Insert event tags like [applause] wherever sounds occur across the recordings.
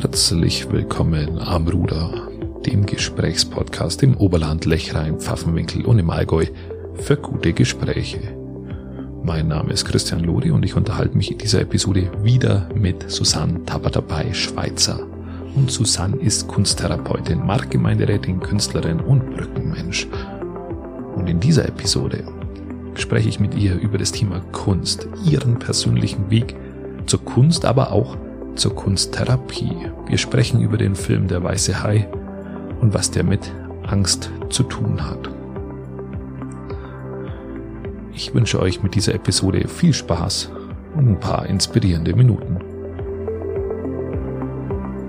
Herzlich willkommen am Ruder, dem Gesprächspodcast im Oberland, Lechrein, Pfaffenwinkel und im Allgäu für gute Gespräche. Mein Name ist Christian Lori und ich unterhalte mich in dieser Episode wieder mit Susanne Tabatabai Schweizer. Und Susanne ist Kunsttherapeutin, Marktgemeinderätin, Künstlerin und Brückenmensch. Und in dieser Episode spreche ich mit ihr über das Thema Kunst, ihren persönlichen Weg zur Kunst, aber auch zur Kunsttherapie. Wir sprechen über den Film Der weiße Hai und was der mit Angst zu tun hat. Ich wünsche euch mit dieser Episode viel Spaß und ein paar inspirierende Minuten.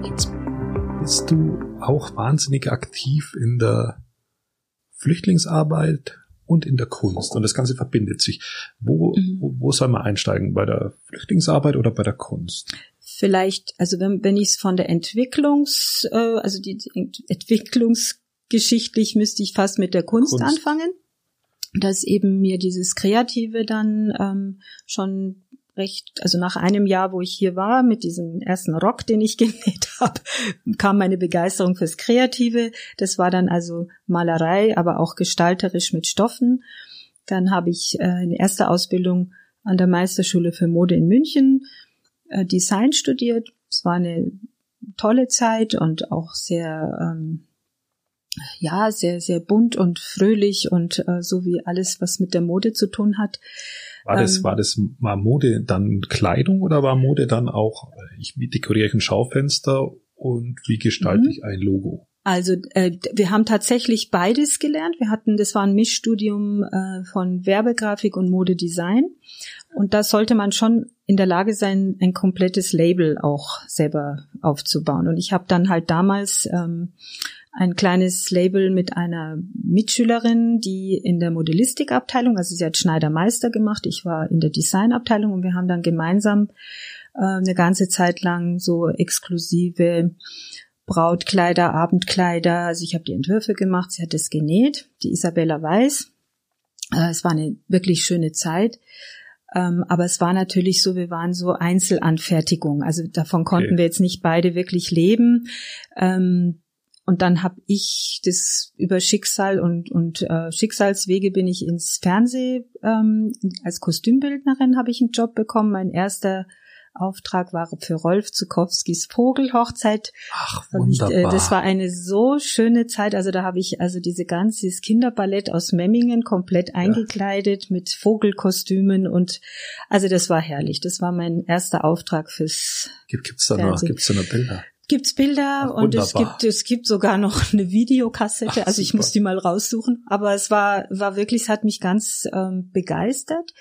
Jetzt bist du auch wahnsinnig aktiv in der Flüchtlingsarbeit und in der Kunst. Und das Ganze verbindet sich. Wo, mhm. wo, wo soll man einsteigen? Bei der Flüchtlingsarbeit oder bei der Kunst? Vielleicht, also wenn, wenn ich es von der Entwicklungs, äh, also die, die Entwicklungsgeschichtlich müsste ich fast mit der Kunst, Kunst. anfangen. Dass eben mir dieses Kreative dann ähm, schon recht, also nach einem Jahr, wo ich hier war, mit diesem ersten Rock, den ich [laughs] genäht habe, kam meine Begeisterung fürs Kreative. Das war dann also Malerei, aber auch gestalterisch mit Stoffen. Dann habe ich äh, eine erste Ausbildung an der Meisterschule für Mode in München äh, Design studiert. Es war eine tolle Zeit und auch sehr ähm, ja sehr sehr bunt und fröhlich und äh, so wie alles was mit der Mode zu tun hat war das, ähm, war das, war Mode dann Kleidung oder war Mode dann auch, ich dekoriere ein Schaufenster und wie gestalte mhm. ich ein Logo? Also äh, wir haben tatsächlich beides gelernt. Wir hatten, das war ein Mischstudium äh, von Werbegrafik und Modedesign. Und da sollte man schon in der Lage sein, ein komplettes Label auch selber aufzubauen. Und ich habe dann halt damals ähm, ein kleines Label mit einer Mitschülerin, die in der Modellistikabteilung, also sie hat Schneidermeister gemacht, ich war in der Designabteilung und wir haben dann gemeinsam äh, eine ganze Zeit lang so exklusive Brautkleider, Abendkleider, also ich habe die Entwürfe gemacht, sie hat es genäht, die Isabella Weiß. Äh, es war eine wirklich schöne Zeit. Ähm, aber es war natürlich so, wir waren so Einzelanfertigung. Also davon konnten okay. wir jetzt nicht beide wirklich leben. Ähm, und dann habe ich das über Schicksal und, und äh, Schicksalswege bin ich ins Fernsehen ähm, als Kostümbildnerin habe ich einen Job bekommen. Mein erster Auftrag war für Rolf Zukowskis Vogelhochzeit. Ach, wunderbar. Und, äh, das war eine so schöne Zeit. Also da habe ich also diese ganze Kinderballett aus Memmingen komplett eingekleidet ja. mit Vogelkostümen und also das war herrlich. Das war mein erster Auftrag fürs Gibt, Gibt's da noch, gibt's da noch Bilder? gibt's Bilder Ach, und es gibt es gibt sogar noch eine Videokassette. Ach, also ich muss die mal raussuchen. Aber es war war wirklich, es hat mich ganz ähm, begeistert.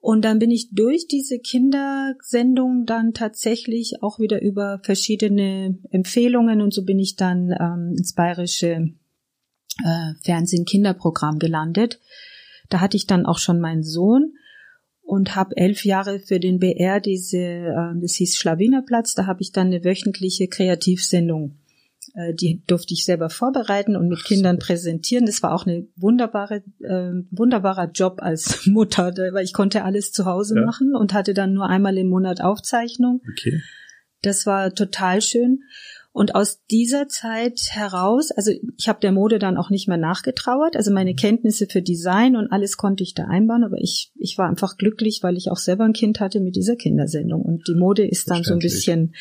Und dann bin ich durch diese Kindersendung dann tatsächlich auch wieder über verschiedene Empfehlungen und so bin ich dann ähm, ins bayerische äh, Fernsehen-Kinderprogramm gelandet. Da hatte ich dann auch schon meinen Sohn und habe elf Jahre für den BR diese, äh, das hieß Schlawinerplatz, da habe ich dann eine wöchentliche Kreativsendung. Äh, die durfte ich selber vorbereiten und mit Kindern präsentieren. Das war auch eine wunderbare, äh, wunderbarer Job als [laughs] Mutter, weil ich konnte alles zu Hause ja. machen und hatte dann nur einmal im Monat Aufzeichnung. Okay. Das war total schön. Und aus dieser Zeit heraus, also ich habe der Mode dann auch nicht mehr nachgetrauert, also meine mhm. Kenntnisse für Design und alles konnte ich da einbauen, aber ich, ich war einfach glücklich, weil ich auch selber ein Kind hatte mit dieser Kindersendung. Und die Mode ist dann so ein bisschen,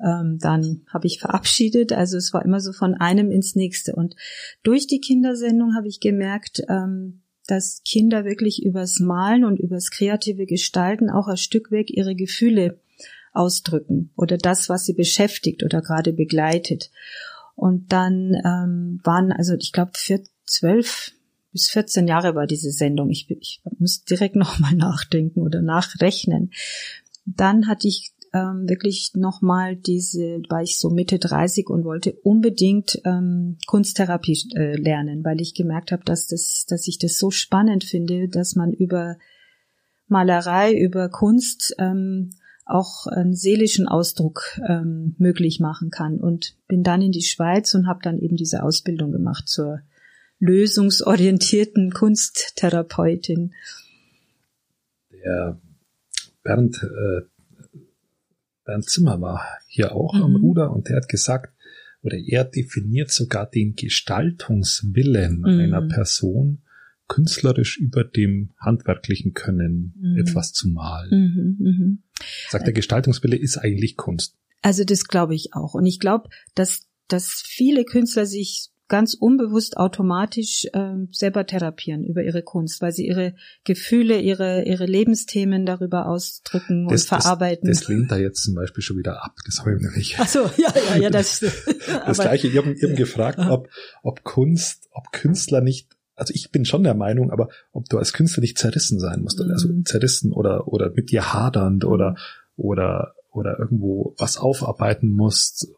ähm, dann habe ich verabschiedet, also es war immer so von einem ins nächste. Und durch die Kindersendung habe ich gemerkt, ähm, dass Kinder wirklich übers Malen und übers kreative Gestalten auch ein Stück weg ihre Gefühle ausdrücken oder das, was sie beschäftigt oder gerade begleitet. Und dann ähm, waren, also ich glaube, zwölf bis 14 Jahre war diese Sendung. Ich, ich muss direkt [laughs] nochmal nachdenken oder nachrechnen. Dann hatte ich ähm, wirklich nochmal diese, war ich so Mitte 30 und wollte unbedingt ähm, Kunsttherapie äh, lernen, weil ich gemerkt habe, dass das, dass ich das so spannend finde, dass man über Malerei, über Kunst ähm, auch einen seelischen Ausdruck ähm, möglich machen kann. Und bin dann in die Schweiz und habe dann eben diese Ausbildung gemacht zur lösungsorientierten Kunsttherapeutin. Der Bernd äh, Bernd Zimmer war hier auch mhm. am Ruder und der hat gesagt, oder er definiert sogar den Gestaltungswillen mhm. einer Person künstlerisch über dem handwerklichen Können mhm. etwas zu malen. Mhm, mhm. Sagt der Gestaltungswille ist eigentlich Kunst. Also das glaube ich auch. Und ich glaube, dass, dass viele Künstler sich ganz unbewusst automatisch äh, selber therapieren über ihre Kunst, weil sie ihre Gefühle, ihre, ihre Lebensthemen darüber ausdrücken das, und verarbeiten. Das, das lehnt da jetzt zum Beispiel schon wieder ab. Das habe ich nämlich. Ach so, ja, ja, ja, das. [laughs] das [laughs] gleiche. Ich habe eben gefragt, ob, ob Kunst, ob Künstler nicht also ich bin schon der Meinung, aber ob du als Künstler nicht zerrissen sein musst, mhm. also zerrissen oder oder mit dir hadernd oder oder oder irgendwo was aufarbeiten musst.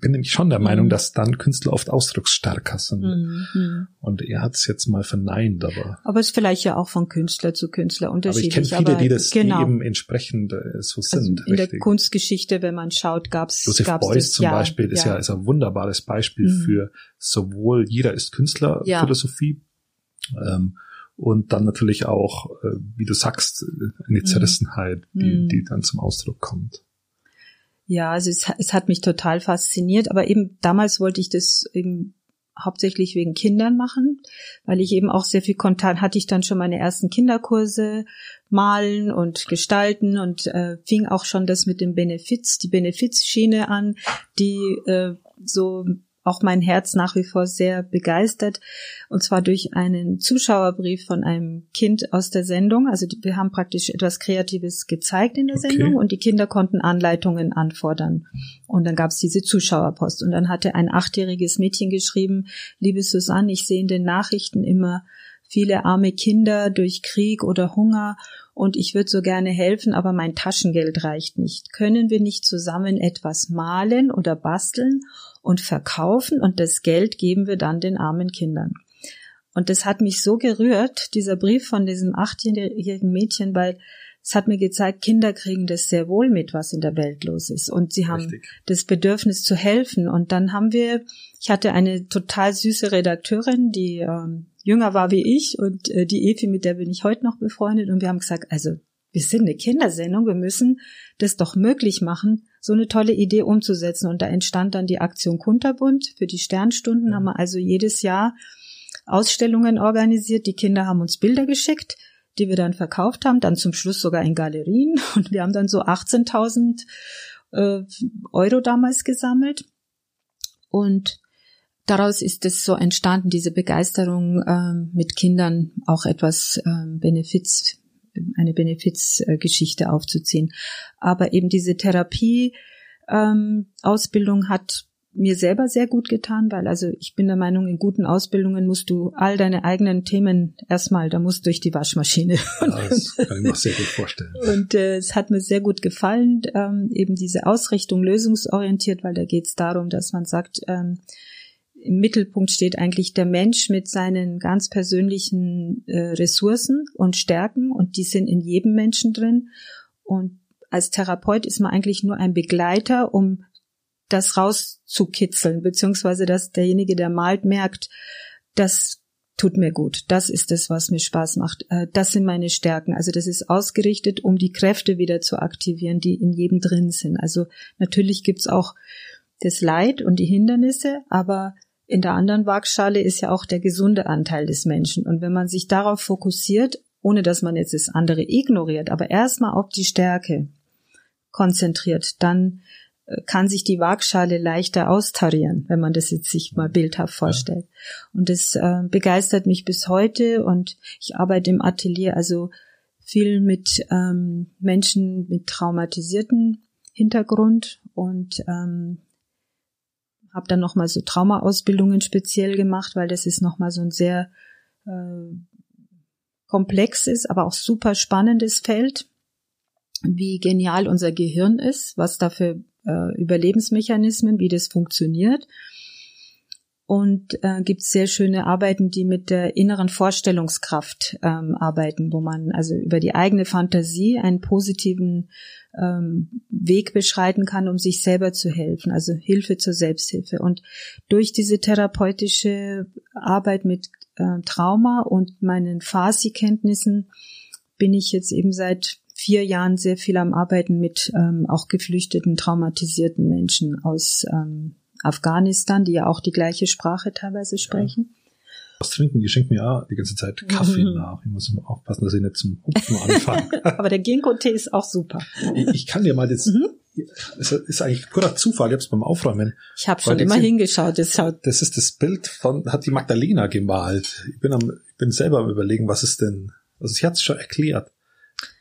Ich bin nämlich schon der Meinung, mhm. dass dann Künstler oft ausdrucksstärker sind. Mhm. Und er hat es jetzt mal verneint, aber. Aber es ist vielleicht ja auch von Künstler zu Künstler unterschiedlich. Aber ich kenne viele, die das genau. die eben entsprechend äh, so also sind. Also in richtig. der Kunstgeschichte, wenn man schaut, gab es. Joseph gab's Beuys das, zum ja, Beispiel ist ja. ja ist ein wunderbares Beispiel mhm. für sowohl jeder ist Künstler ja. Philosophie. Ähm, und dann natürlich auch, äh, wie du sagst, eine mhm. Zerrissenheit, die, mhm. die dann zum Ausdruck kommt. Ja, also es, es hat mich total fasziniert, aber eben damals wollte ich das eben hauptsächlich wegen Kindern machen, weil ich eben auch sehr viel Kontakt hatte ich dann schon meine ersten Kinderkurse malen und gestalten und äh, fing auch schon das mit dem Benefiz, die Benefizschiene an, die äh, so auch mein Herz nach wie vor sehr begeistert. Und zwar durch einen Zuschauerbrief von einem Kind aus der Sendung. Also wir haben praktisch etwas Kreatives gezeigt in der okay. Sendung und die Kinder konnten Anleitungen anfordern. Und dann gab es diese Zuschauerpost. Und dann hatte ein achtjähriges Mädchen geschrieben, liebe Susanne, ich sehe in den Nachrichten immer viele arme Kinder durch Krieg oder Hunger und ich würde so gerne helfen, aber mein Taschengeld reicht nicht. Können wir nicht zusammen etwas malen oder basteln und verkaufen und das Geld geben wir dann den armen Kindern. Und das hat mich so gerührt, dieser Brief von diesem achtjährigen Mädchen, weil es hat mir gezeigt, Kinder kriegen das sehr wohl mit, was in der Welt los ist. Und sie haben Richtig. das Bedürfnis zu helfen. Und dann haben wir, ich hatte eine total süße Redakteurin, die ähm, jünger war wie ich und äh, die Evi, mit der bin ich heute noch befreundet. Und wir haben gesagt, also wir sind eine Kindersendung, wir müssen das doch möglich machen, so eine tolle Idee umzusetzen. Und da entstand dann die Aktion Kunterbund für die Sternstunden, haben wir also jedes Jahr Ausstellungen organisiert. Die Kinder haben uns Bilder geschickt, die wir dann verkauft haben, dann zum Schluss sogar in Galerien. [laughs] Und wir haben dann so 18.000 äh, Euro damals gesammelt. Und daraus ist es so entstanden, diese Begeisterung äh, mit Kindern auch etwas äh, Benefiz eine Benefizgeschichte aufzuziehen. Aber eben diese Therapie ähm, Ausbildung hat mir selber sehr gut getan, weil also ich bin der Meinung, in guten Ausbildungen musst du all deine eigenen Themen erstmal, da musst du durch die Waschmaschine. [laughs] Ja, das kann ich mir sehr gut vorstellen. Und äh, es hat mir sehr gut gefallen, ähm, eben diese Ausrichtung lösungsorientiert, weil da geht es darum, dass man sagt, ähm, im Mittelpunkt steht eigentlich der Mensch mit seinen ganz persönlichen äh, Ressourcen und Stärken und die sind in jedem Menschen drin. Und als Therapeut ist man eigentlich nur ein Begleiter, um das rauszukitzeln, beziehungsweise dass derjenige, der malt, merkt, das tut mir gut, das ist es, was mir Spaß macht, äh, das sind meine Stärken. Also das ist ausgerichtet, um die Kräfte wieder zu aktivieren, die in jedem drin sind. Also natürlich gibt's auch das Leid und die Hindernisse, aber in der anderen Waagschale ist ja auch der gesunde Anteil des Menschen. Und wenn man sich darauf fokussiert, ohne dass man jetzt das andere ignoriert, aber erstmal auf die Stärke konzentriert, dann kann sich die Waagschale leichter austarieren, wenn man das jetzt sich mal bildhaft vorstellt. Ja. Und das äh, begeistert mich bis heute und ich arbeite im Atelier also viel mit ähm, Menschen mit traumatisierten Hintergrund und ähm, habe dann nochmal so Traumaausbildungen speziell gemacht, weil das ist nochmal so ein sehr äh, komplexes, aber auch super spannendes Feld, wie genial unser Gehirn ist, was da für äh, Überlebensmechanismen, wie das funktioniert. Und äh, gibt sehr schöne Arbeiten, die mit der inneren Vorstellungskraft ähm, arbeiten, wo man also über die eigene Fantasie einen positiven ähm, Weg beschreiten kann, um sich selber zu helfen, also Hilfe zur Selbsthilfe. Und durch diese therapeutische Arbeit mit äh, Trauma und meinen Farsi-Kenntnissen bin ich jetzt eben seit vier Jahren sehr viel am Arbeiten mit ähm, auch geflüchteten, traumatisierten Menschen aus ähm, Afghanistan, die ja auch die gleiche Sprache teilweise sprechen. Ja. Was trinken, die schenken mir ja die ganze Zeit Kaffee mhm. [laughs] nach. Ich muss immer aufpassen, dass ich nicht zum Hupfen anfange. [laughs] Aber der Ginkgo-Tee ist auch super. Ich, ich kann dir mal das, mhm. es ist eigentlich purer Zufall, ich habe es beim Aufräumen. Ich habe schon immer hingeschaut. Das, schaut das ist das Bild von, hat die Magdalena gemalt. Ich bin am, ich bin selber am überlegen, was ist denn, also sie hat es schon erklärt.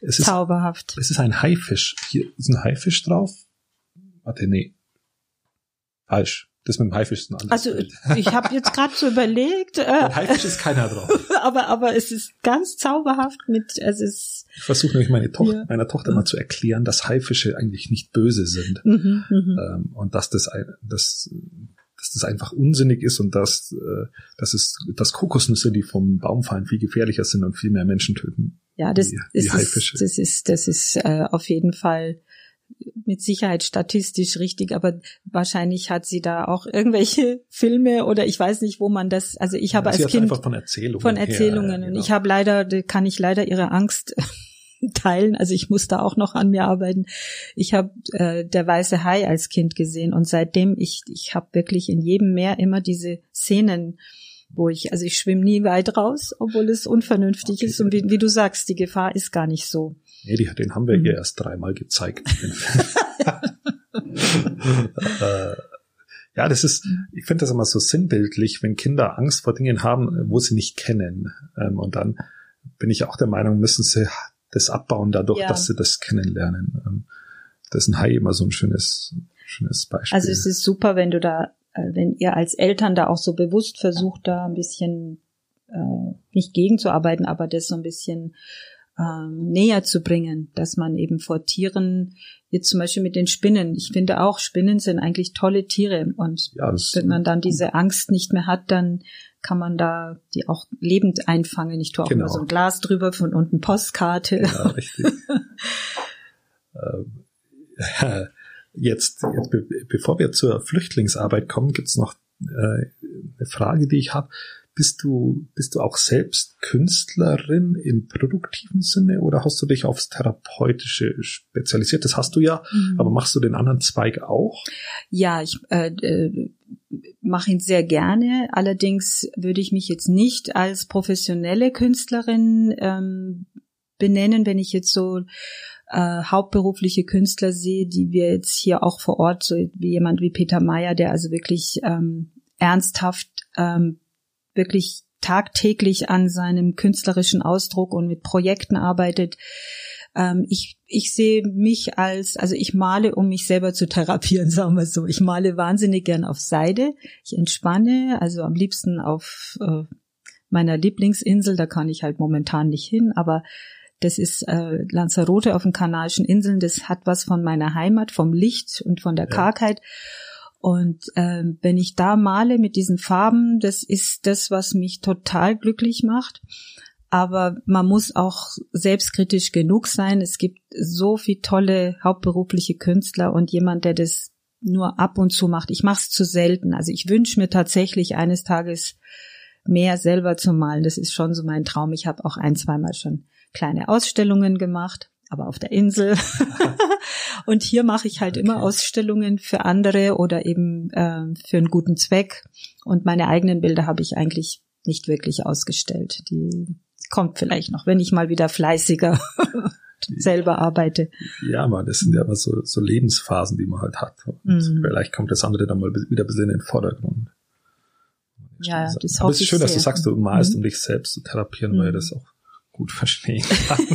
Es Zauberhaft. Ist, es ist ein Haifisch. Hier ist ein Haifisch drauf. Warte, nee. Falsch. Das mit dem Haifisch ist ein anderes Also Bild. ich habe [laughs] jetzt gerade so überlegt. Äh, Haifisch ist keiner drauf. [laughs] aber aber es ist ganz zauberhaft mit. Es ist. Ich versuche nämlich meine Tochter, ja. meiner Tochter mal zu erklären, dass Haifische eigentlich nicht böse sind mhm, mhm. ähm, und dass das, das dass das einfach unsinnig ist und dass, äh, dass es dass Kokosnüsse, die vom Baum fallen, viel gefährlicher sind und viel mehr Menschen töten. Ja, das, das, ist, das ist das ist äh, auf jeden Fall mit Sicherheit statistisch richtig, aber wahrscheinlich hat sie da auch irgendwelche [laughs] Filme oder ich weiß nicht, wo man das, also ich habe ja, als Kind von Erzählungen, von Erzählungen her, und genau. ich habe leider, kann ich leider ihre Angst [laughs] teilen. Also ich muss da auch noch an mir arbeiten. Ich habe äh, der weiße Hai als Kind gesehen und seitdem ich ich habe wirklich in jedem Meer immer diese Szenen wo ich, also ich schwimme nie weit raus, obwohl es unvernünftig okay. ist und wie, wie, du sagst, die Gefahr ist gar nicht so. Nee, die, den haben wir mhm. ihr erst dreimal gezeigt. [laughs] äh, ja, das ist, ich finde das immer so sinnbildlich, wenn Kinder Angst vor Dingen haben, wo sie nicht kennen. Ähm, und dann bin ich auch der Meinung, müssen sie das abbauen dadurch, ja. dass sie das kennenlernen. Ähm, das ist ein Hai immer so ein schönes, schönes Beispiel. Also es ist super, wenn du da, wenn ihr als Eltern da auch so bewusst versucht, da ein bisschen äh, nicht gegenzuarbeiten, aber das so ein bisschen ähm, näher zu bringen, dass man eben vor Tieren, jetzt zum Beispiel mit den Spinnen, ich finde auch, Spinnen sind eigentlich tolle Tiere und ja, wenn man dann diese Angst nicht mehr hat, dann kann man da die auch lebend einfangen. Ich tue auch genau. immer so ein Glas drüber von unten Postkarte. Ja, richtig. [laughs] ähm, [laughs] jetzt, jetzt be bevor wir zur Flüchtlingsarbeit kommen, gibt's noch äh, eine Frage, die ich habe. Bist du, bist du auch selbst Künstlerin im produktiven Sinne oder hast du dich aufs Therapeutische spezialisiert? Das hast du ja, mhm. aber machst du den anderen Zweig auch? Ja, ich äh, äh, mache ihn sehr gerne. Allerdings würde ich mich jetzt nicht als professionelle Künstlerin ähm, benennen, wenn ich jetzt so äh, hauptberufliche Künstler sehe, die wir jetzt hier auch vor Ort, so wie jemand wie Peter Meyer, der also wirklich ähm, ernsthaft ähm, wirklich tagtäglich an seinem künstlerischen Ausdruck und mit Projekten arbeitet. Ähm, ich, ich sehe mich als, also ich male, um mich selber zu therapieren, [laughs] sagen wir so. Ich male wahnsinnig gern auf Seide. Ich entspanne, also am liebsten auf äh, meiner Lieblingsinsel, da kann ich halt momentan nicht hin, aber das ist äh, Lanzarote auf den Kanarischen Inseln, das hat was von meiner Heimat, vom Licht und von der ja. Kargheit. Und äh, wenn ich da male mit diesen Farben, das ist das, was mich total glücklich macht. Aber man muss auch selbstkritisch genug sein. Es gibt so viel tolle hauptberufliche Künstler und jemand, der das nur ab und zu macht. Ich mache es zu selten. Also ich wünsche mir tatsächlich eines Tages mehr selber zu malen. Das ist schon so mein Traum. Ich habe auch ein, zweimal schon kleine Ausstellungen gemacht aber auf der Insel. [laughs] und hier mache ich halt okay. immer Ausstellungen für andere oder eben äh, für einen guten Zweck. Und meine eigenen Bilder habe ich eigentlich nicht wirklich ausgestellt. Die kommt vielleicht noch, wenn ich mal wieder fleißiger [laughs] selber arbeite. Ja, man, das sind ja immer so, so Lebensphasen, die man halt hat. Und mhm. vielleicht kommt das andere dann mal wieder ein bisschen in den Vordergrund. Ja, das hoffe Aber es ist schön, dass du sagst, du malst, mhm. um dich selbst zu therapieren, mhm. weil das auch gut verstehen kann.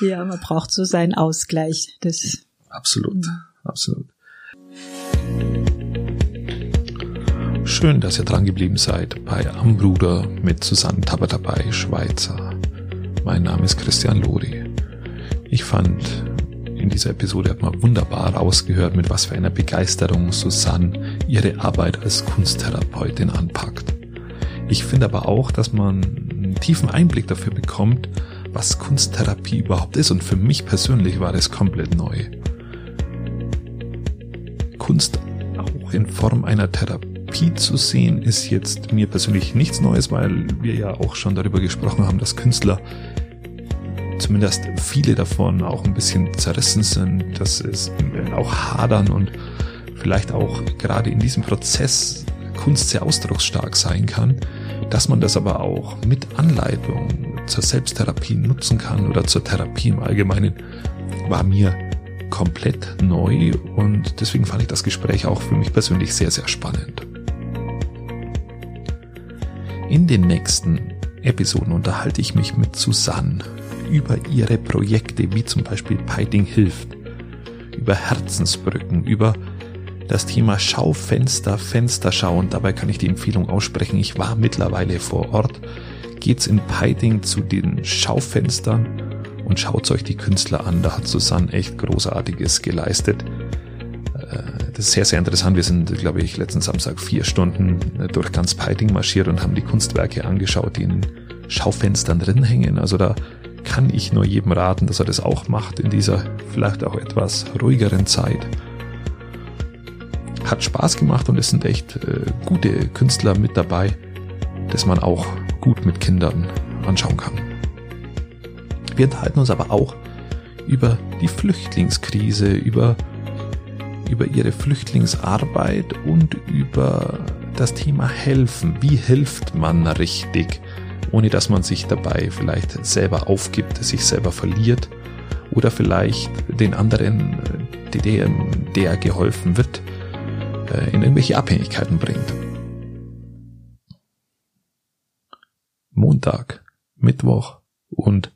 [laughs] ja, man braucht so seinen Ausgleich. Das absolut, absolut. Schön, dass ihr dran geblieben seid bei Am Bruder mit Susanne dabei, Schweizer. Mein Name ist Christian Lodi. Ich fand, in dieser Episode hat man wunderbar rausgehört, mit was für einer Begeisterung Susanne ihre Arbeit als Kunsttherapeutin anpackt. Ich finde aber auch, dass man einen tiefen Einblick dafür bekommt, was Kunsttherapie überhaupt ist und für mich persönlich war das komplett neu. Kunst auch in Form einer Therapie zu sehen, ist jetzt mir persönlich nichts Neues, weil wir ja auch schon darüber gesprochen haben, dass Künstler zumindest viele davon auch ein bisschen zerrissen sind, dass es auch hadern und vielleicht auch gerade in diesem Prozess Kunst sehr ausdrucksstark sein kann, dass man das aber auch mit Anleitung zur Selbsttherapie nutzen kann oder zur Therapie im Allgemeinen, war mir komplett neu und deswegen fand ich das Gespräch auch für mich persönlich sehr, sehr spannend. In den nächsten Episoden unterhalte ich mich mit Susanne über ihre Projekte wie zum Beispiel Piting hilft, über Herzensbrücken, über das Thema Schaufenster, Fensterschau und dabei kann ich die Empfehlung aussprechen. Ich war mittlerweile vor Ort. Geht's in Peiting zu den Schaufenstern und schaut euch die Künstler an. Da hat Susanne echt Großartiges geleistet. Äh, das ist sehr, sehr interessant. Wir sind, glaube ich, letzten Samstag vier Stunden äh, durch ganz Peiting marschiert und haben die Kunstwerke angeschaut, die in Schaufenstern drin hängen. Also da kann ich nur jedem raten, dass er das auch macht in dieser vielleicht auch etwas ruhigeren Zeit hat Spaß gemacht und es sind echt äh, gute Künstler mit dabei, dass man auch gut mit Kindern anschauen kann. Wir unterhalten uns aber auch über die Flüchtlingskrise, über, über ihre Flüchtlingsarbeit und über das Thema Helfen. Wie hilft man richtig, ohne dass man sich dabei vielleicht selber aufgibt, sich selber verliert oder vielleicht den anderen, der, der geholfen wird, äh, in irgendwelche Abhängigkeiten bringt. Montag, Mittwoch und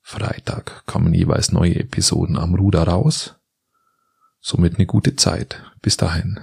Freitag kommen jeweils neue Episoden am Ruder raus. Somit eine gute Zeit. Bis dahin.